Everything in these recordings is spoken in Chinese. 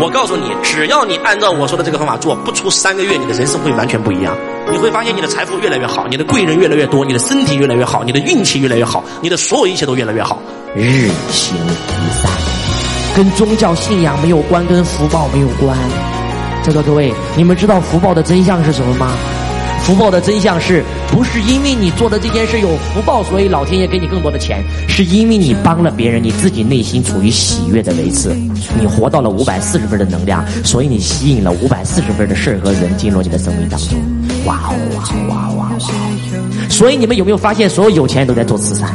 我告诉你，只要你按照我说的这个方法做，不出三个月，你的人生会完全不一样。你会发现你的财富越来越好，你的贵人越来越多，你的身体越来越好，你的运气越来越好，你的所有一切都越来越好。日行一善，跟宗教信仰没有关，跟福报没有关。在座各位，你们知道福报的真相是什么吗？福报的真相是不是因为你做的这件事有福报，所以老天爷给你更多的钱？是因为你帮了别人，你自己内心处于喜悦的维次，你活到了五百四十分的能量，所以你吸引了五百四十分的事儿和人进入你的生命当中。哇哦哇哦哇哇哇！所以你们有没有发现，所有有钱人都在做慈善？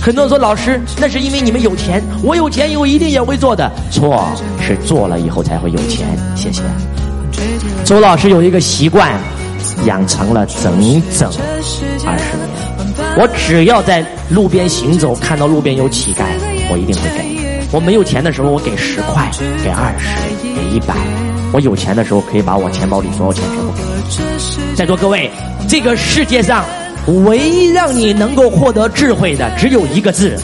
很多人说老师，那是因为你们有钱，我有钱以后一定也会做的。错，是做了以后才会有钱。谢谢。周老师有一个习惯。养成了整整二十年，我只要在路边行走，看到路边有乞丐，我一定会给。我没有钱的时候，我给十块，给二十，给一百。我有钱的时候，可以把我钱包里所有钱全部给你。在座各位，这个世界上唯一让你能够获得智慧的，只有一个字，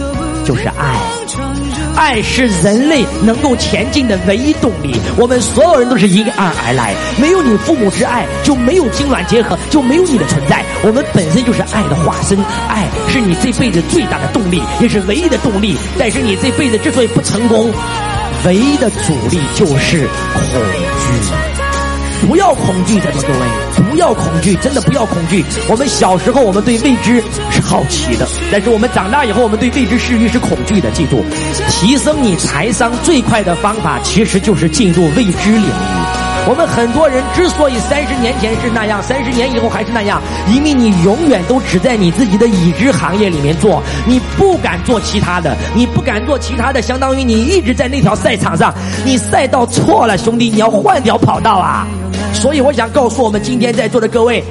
就是爱。爱是人类能够前进的唯一动力。我们所有人都是因爱而来，没有你父母之爱，就没有精卵结合，就没有你的存在。我们本身就是爱的化身，爱是你这辈子最大的动力，也是唯一的动力。但是你这辈子之所以不成功，唯一的阻力就是恐惧。不要恐惧，在座各位，不要恐惧，真的不要恐惧。我们小时候，我们对未知是好奇的，但是我们长大以后，我们对未知事物是恐惧的。记住，提升你财商最快的方法，其实就是进入未知领域。我们很多人之所以三十年前是那样，三十年以后还是那样，因为你永远都只在你自己的已知行业里面做，你不敢做其他的，你不敢做其他的，相当于你一直在那条赛场上，你赛道错了，兄弟，你要换条跑道啊！所以我想告诉我们今天在座的各位。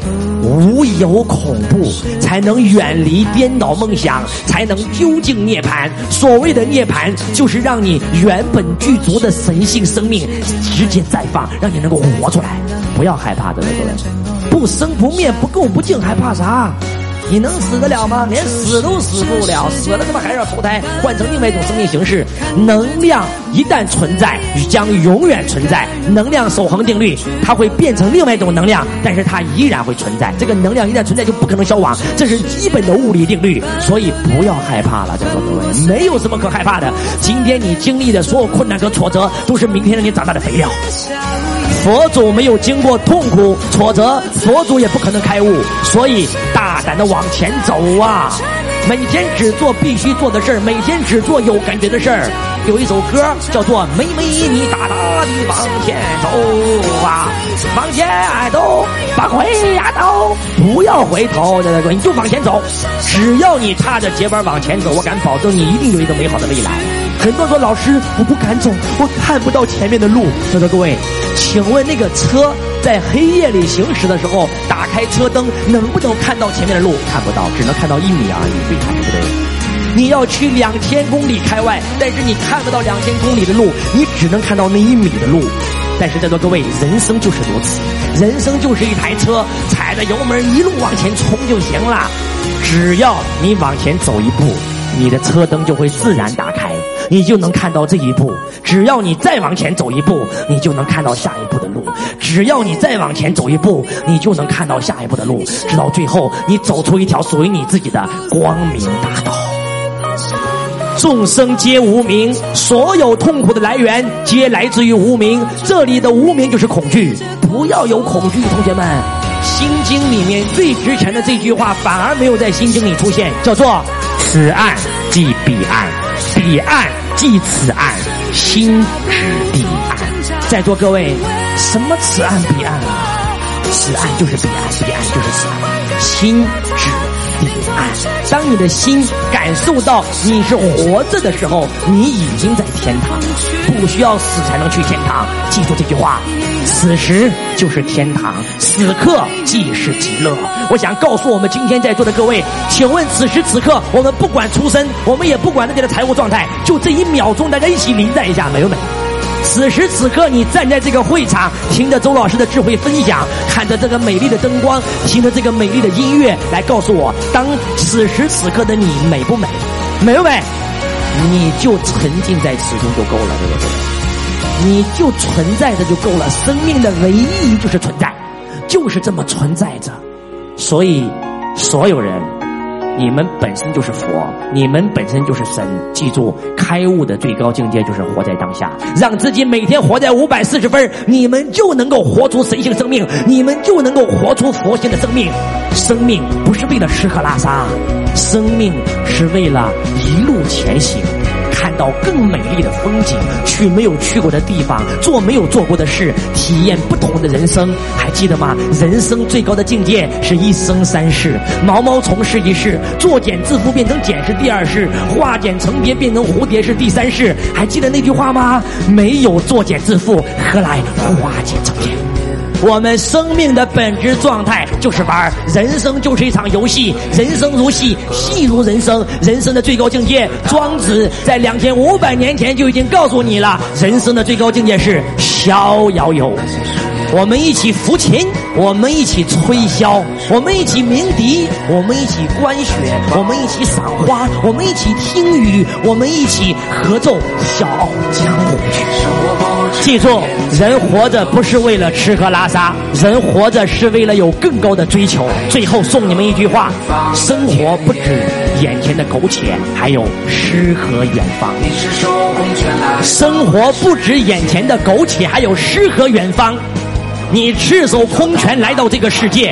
无有恐怖，才能远离颠倒梦想，才能究竟涅槃。所谓的涅槃，就是让你原本具足的神性生命直接绽放，让你能够活出来。不要害怕的，各位，不生不灭，不垢不净，还怕啥？你能死得了吗？连死都死不了，死了他妈还要投胎，换成另外一种生命形式。能量一旦存在，将永远存在。能量守恒定律，它会变成另外一种能量，但是它依然会存在。这个能量一旦存在，就不可能消亡，这是基本的物理定律。所以不要害怕了，在座各位，没有什么可害怕的。今天你经历的所有困难和挫折，都是明天让你长大的肥料。佛祖没有经过痛苦挫折，佛祖也不可能开悟。所以大胆的往前走啊！每天只做必须做的事儿，每天只做有感觉的事儿。有一首歌叫做《美美你大大的往前走啊，往前走，往回呀走，不要回头，对对对，你就往前走。只要你踏着节拍往前走，我敢保证你一定有一个美好的未来。很多说老师，我不敢走，我看不到前面的路。在座各位。请问那个车在黑夜里行驶的时候，打开车灯能不能看到前面的路？看不到，只能看到一米而已，对不对？你要去两千公里开外，但是你看不到两千公里的路，你只能看到那一米的路。但是在座各位，人生就是如此，人生就是一台车，踩着油门一路往前冲就行了。只要你往前走一步，你的车灯就会自然打开。你就能看到这一步，只要你再往前走一步，你就能看到下一步的路；只要你再往前走一步，你就能看到下一步的路，直到最后，你走出一条属于你自己的光明大道。众生皆无名，所有痛苦的来源皆来自于无名。这里的无名就是恐惧，不要有恐惧，同学们。《心经》里面最值钱的这句话，反而没有在《心经》里出现，叫做“此岸即彼岸，彼岸”。即此岸，心之彼岸。在座各位，什么此岸彼岸啊？此岸就是彼岸，彼岸就是此岸。心之彼岸。当你的心感受到你是活着的时候，你已经在天堂，不需要死才能去天堂。记住这句话。此时就是天堂，此刻即是极乐。我想告诉我们今天在座的各位，请问此时此刻，我们不管出身，我们也不管自己的财务状态，就这一秒钟，大家一起临在一下，美不美？此时此刻，你站在这个会场，听着周老师的智慧分享，看着这个美丽的灯光，听着这个美丽的音乐，来告诉我，当此时此刻的你美不美？美不美？你就沉浸在此中就够了，对不对？你就存在着就够了。生命的唯一就是存在，就是这么存在着。所以，所有人，你们本身就是佛，你们本身就是神。记住，开悟的最高境界就是活在当下，让自己每天活在五百四十分，你们就能够活出神性生命，你们就能够活出佛性的生命。生命不是为了吃喝拉撒，生命是为了一路前行。看到更美丽的风景，去没有去过的地方，做没有做过的事，体验不同的人生。还记得吗？人生最高的境界是一生三世：毛毛虫是一世，作茧自缚变成茧是第二世，化茧成蝶变成蝴蝶是第三世。还记得那句话吗？没有作茧自缚，何来化茧成蝶？我们生命的本质状态就是玩儿人生就是一场游戏，人生如戏，戏如人生，人生的最高境界，庄子在两千五百年前就已经告诉你了，人生的最高境界是逍遥游。我们一起抚琴，我们一起吹箫，我们一起鸣笛，我们一起观雪，我们一起赏花，我们一起听雨，我们一起合奏《笑傲江湖》。记住，人活着不是为了吃喝拉撒，人活着是为了有更高的追求。最后送你们一句话：生活不止眼前的苟且，还有诗和远方。生活不止眼前的苟且，还有诗和远方。你赤手空拳来到这个世界，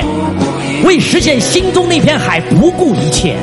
为实现心中那片海不顾一切。